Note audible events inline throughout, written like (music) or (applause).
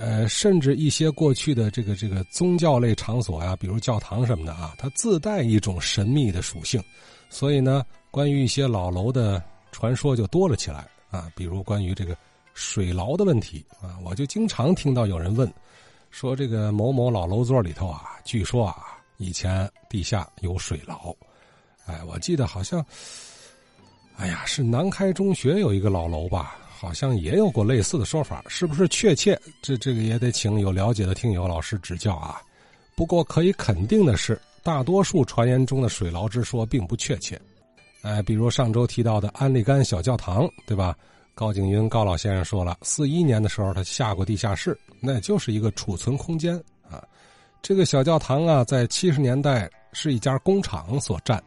呃，甚至一些过去的这个这个宗教类场所呀，比如教堂什么的啊，它自带一种神秘的属性，所以呢，关于一些老楼的传说就多了起来啊，比如关于这个水牢的问题啊，我就经常听到有人问，说这个某某老楼座里头啊，据说啊，以前地下有水牢，哎，我记得好像，哎呀，是南开中学有一个老楼吧。好像也有过类似的说法，是不是确切？这这个也得请有了解的听友老师指教啊。不过可以肯定的是，大多数传言中的水牢之说并不确切。哎，比如上周提到的安利干小教堂，对吧？高景云高老先生说了，四一年的时候他下过地下室，那就是一个储存空间啊。这个小教堂啊，在七十年代是一家工厂所占，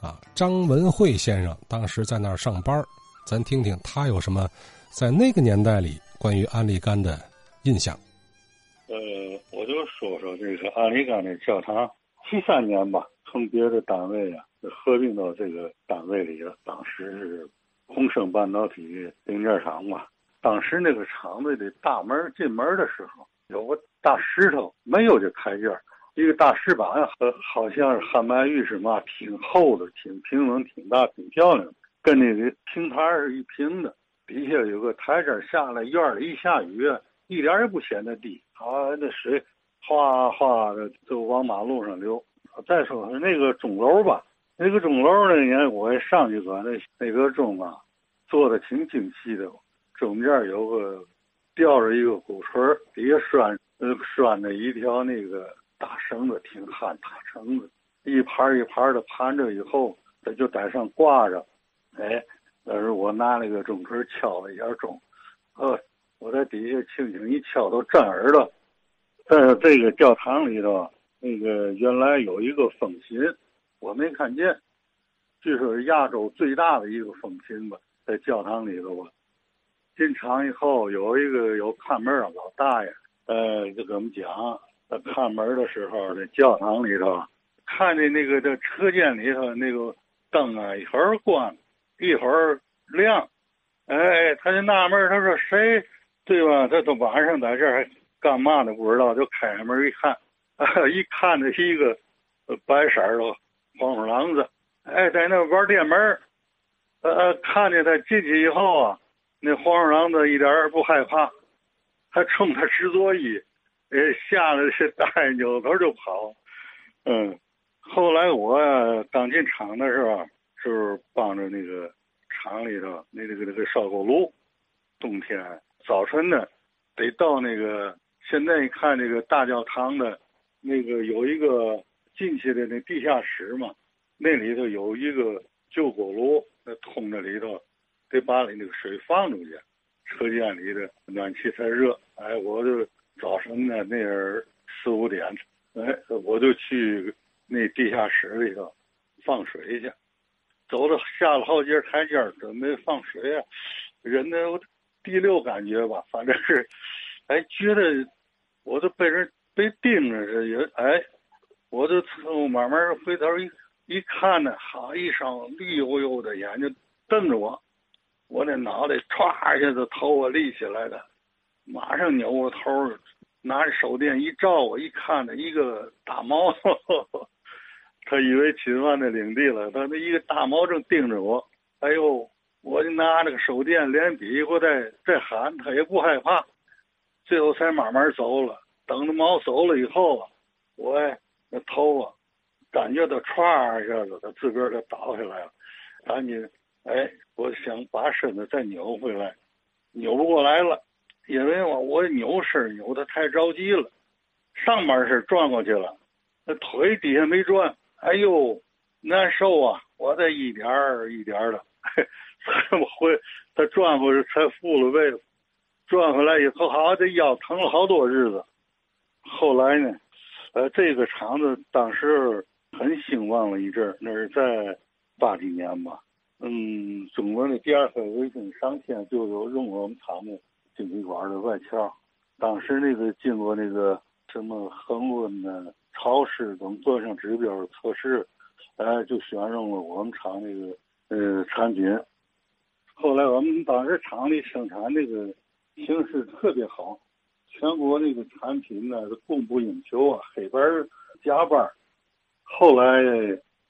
啊，张文慧先生当时在那儿上班，咱听听他有什么。在那个年代里，关于安利干的印象，呃，我就说说这个安利干的教堂。七三年吧，从别的单位啊合并到这个单位里了。当时是宏盛半导体零件厂嘛。当时那个厂子的大门进门的时候，有个大石头，没有这台阶一个大石板呀，好像是汉白玉是嘛，挺厚的，挺平稳，挺大，挺漂亮的，跟那个平台是一平的。底下有个台阶下来，院里一下雨，一点也不显得低。啊，那水哗哗的就往马路上流。再说那个钟楼吧，那个钟楼那年我也上去过，那那个钟啊，做的挺精细的，中间有个吊着一个鼓槌，底下拴呃拴着一条那个大绳子，挺憨大绳子，一盘一盘的盘着以后，它就在上挂着，哎。但是我拿那个钟锤敲了一下钟，呃，我在底下轻轻一敲，都震耳了。在这个教堂里头，那个原来有一个风琴，我没看见，据说是亚洲最大的一个风琴吧，在教堂里头吧。进场以后，有一个有看门的老大爷，呃，就跟我们讲，在看门的时候，在教堂里头，看见那个这车间里头那个灯啊，一会儿关。一会儿亮，哎，他就纳闷，他说谁，对吧？他都晚上在这儿还干嘛呢？不知道，就开开门一看，一看那是一个白色的黄鼠狼子，哎，在那玩电门呃呃，看见他进去以后啊，那黄鼠狼子一点也不害怕，还冲他直作揖，哎，吓得这大爷扭头就跑。嗯，后来我刚进厂的时候。就是帮着那个厂里头那那个那个烧锅炉，冬天早晨呢，得到那个现在看那个大教堂的，那个有一个进去的那地下室嘛，那里头有一个旧锅炉，那通着里头，得把里那个水放出去，车间里的暖气才热。哎，我就早晨呢那儿四五点，哎，我就去那地下室里头放水去。走了下了好几台阶，准备放水啊，人的第六感觉吧，反正是，哎，觉得我都被人被盯着似的，哎，我就从慢慢回头一一看呢，好一双绿油油的眼睛瞪着我，我那脑袋歘一下子头发立起来了，马上扭过头，拿着手电一照，我一看呢，一个大猫。(laughs) 他以为侵犯那领地了，他那一个大猫正盯着我，哎呦，我就拿那个手电连比划在在喊，他也不害怕，最后才慢慢走了。等着猫走了以后啊，我那头啊，感觉到歘一下子，他自个儿就倒下来了，赶紧哎，我想把身子再扭回来，扭不过来了，因为我我扭身扭的太着急了，上半身转过去了，那腿底下没转。哎呦，难受啊！我这一点儿一点儿的，这么回，他转回去才复了位，转回来以后，好这腰疼了好多日子。后来呢，呃，这个厂子当时很兴旺了一阵那是在八几年吧。嗯，中国的第二颗卫星上天就有用我们厂的晶体管的外壳，当时那个经过那个什么恒温呢？潮湿等各项指标测试，哎，就选中了我们厂那个呃产品。后来我们当时厂里生产那个形势特别好，全国那个产品呢是供不应求啊，黑板加班。后来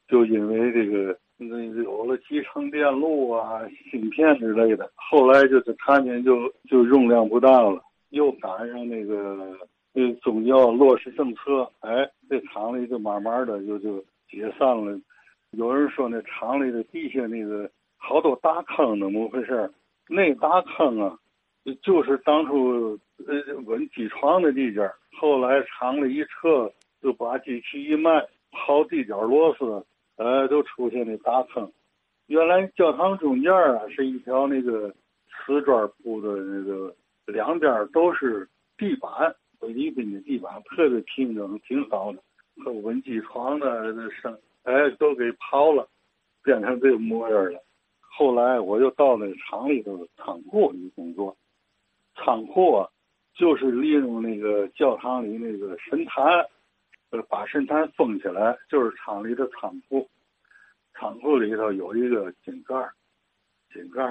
就因为这个那有了集成电路啊、芯片之类的，后来就是产品就就用量不大了。又赶上那个那宗教落实政策，哎，这厂里就慢慢的就就解散了。有人说那厂里的地下那个好多大坑，怎么回事？那大坑啊，就是当初呃稳机床的地界后来厂里一撤，就把机器一卖。刨地角螺丝，呃，都出现那大坑。原来教堂中间啊，是一条那个瓷砖铺的那个，两边都是地板，菲律宾的地板特别平整，挺好的。和文机床的那生，哎，都给刨了，变成这个模样了。后来我又到那厂里头仓库里工作，仓库啊，就是利用那个教堂里那个神坛。呃，把神坛封起来，就是厂里的仓库。仓库里头有一个井盖井盖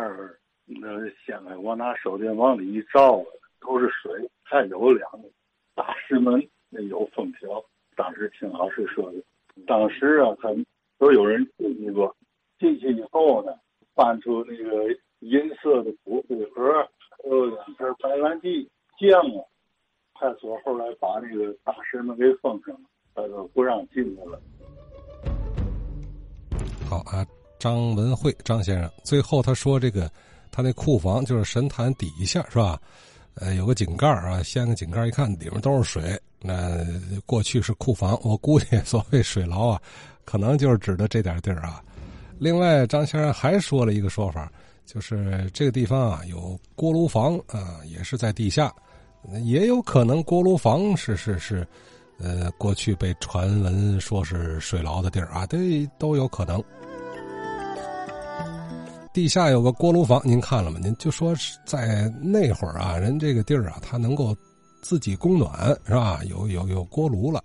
那掀开，我拿手电往里一照，都是水。还有两个大师门，那有封条。当时听老师说的，当时啊，他都有人进去过。进去以后呢，翻出那个银色的骨灰盒，还有两瓶白兰地酱啊。派出所后来把那个大师门给封上了，他说不让进去了。好啊，张文慧张先生，最后他说这个他那库房就是神坛底下是吧？呃，有个井盖啊，掀个井盖一看，里面都是水。那过去是库房，我估计 (laughs) 所谓水牢啊，可能就是指的这点地儿啊。另外，张先生还说了一个说法，就是这个地方啊有锅炉房啊，也是在地下。也有可能锅炉房是是是，呃，过去被传闻说是水牢的地儿啊，这都有可能。地下有个锅炉房，您看了吗？您就说是在那会儿啊，人这个地儿啊，它能够自己供暖，是吧？有有有锅炉了。